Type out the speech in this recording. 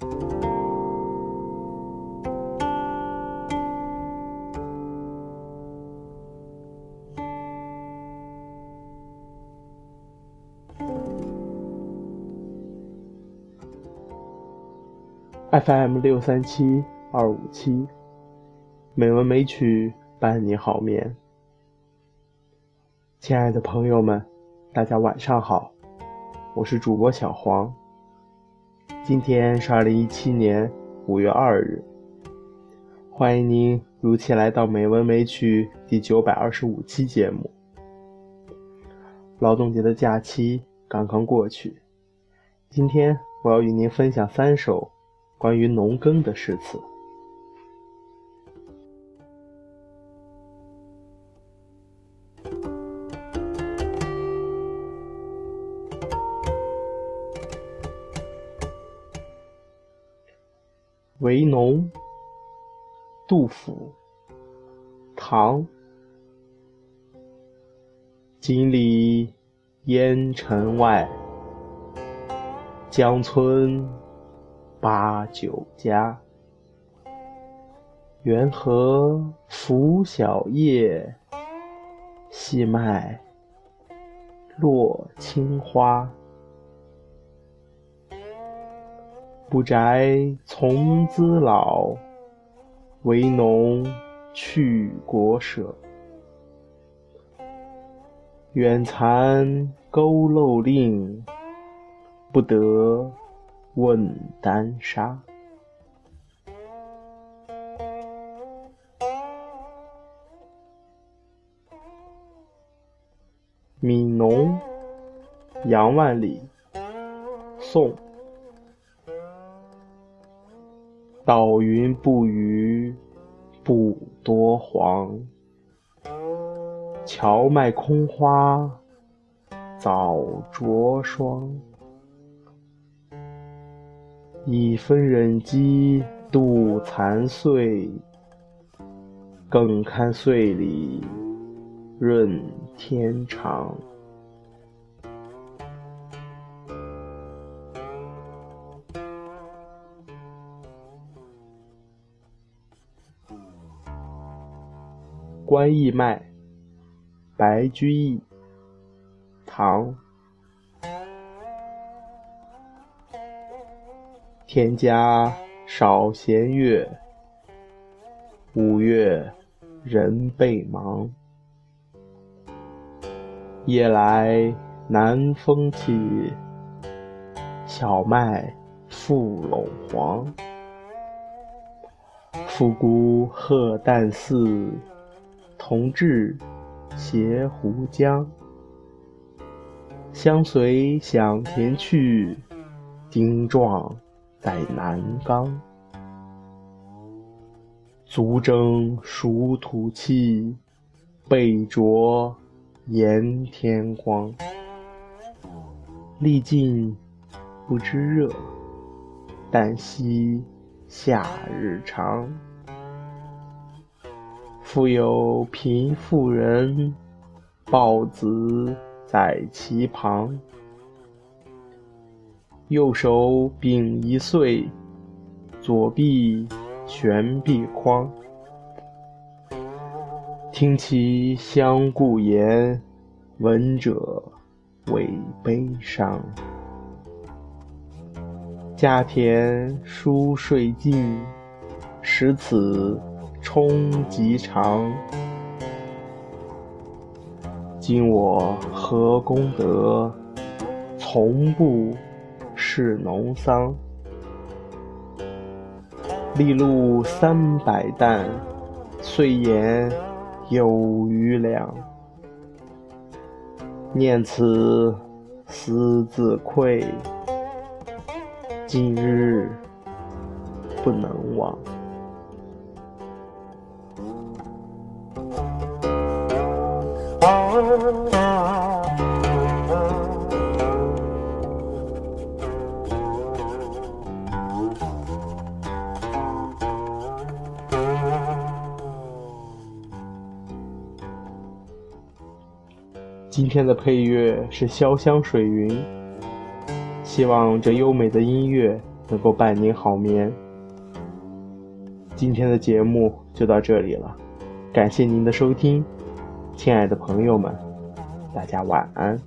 FM 六三七二五七，美文美曲伴你好眠。亲爱的朋友们，大家晚上好，我是主播小黄。今天是二零一七年五月二日，欢迎您如期来到《美文美曲》第九百二十五期节目。劳动节的假期刚刚过去，今天我要与您分享三首。关于农耕的诗词，《为农》杜甫，唐。锦里烟尘外，江村。八九家，缘何拂晓夜，细麦落青花。不宅从兹老，为农去国舍。远残佝偻令，不得。问丹砂，《悯农》杨万里，宋。岛云不雨不多黄，荞麦空花早着霜。一分忍饥度残岁，更堪岁里润天长。观义麦，白居易，唐。田家少闲月，五月人倍忙。夜来南风起，小麦覆陇黄。复古贺旦寺，同治携湖江。相随响田去，丁壮。在南冈，足蒸暑土气，背灼炎天光。历尽不知热，但惜夏日长。复有贫妇人，抱子在其旁。右手秉一岁，左臂悬臂筐。听其相顾言，闻者为悲伤。家田疏税尽，使此充极长。今我何功德，从不。是农桑，粒露三百担，岁言有余粮。念此思自愧，今日不能忘。今天的配乐是潇湘水云，希望这优美的音乐能够伴您好眠。今天的节目就到这里了，感谢您的收听，亲爱的朋友们，大家晚安。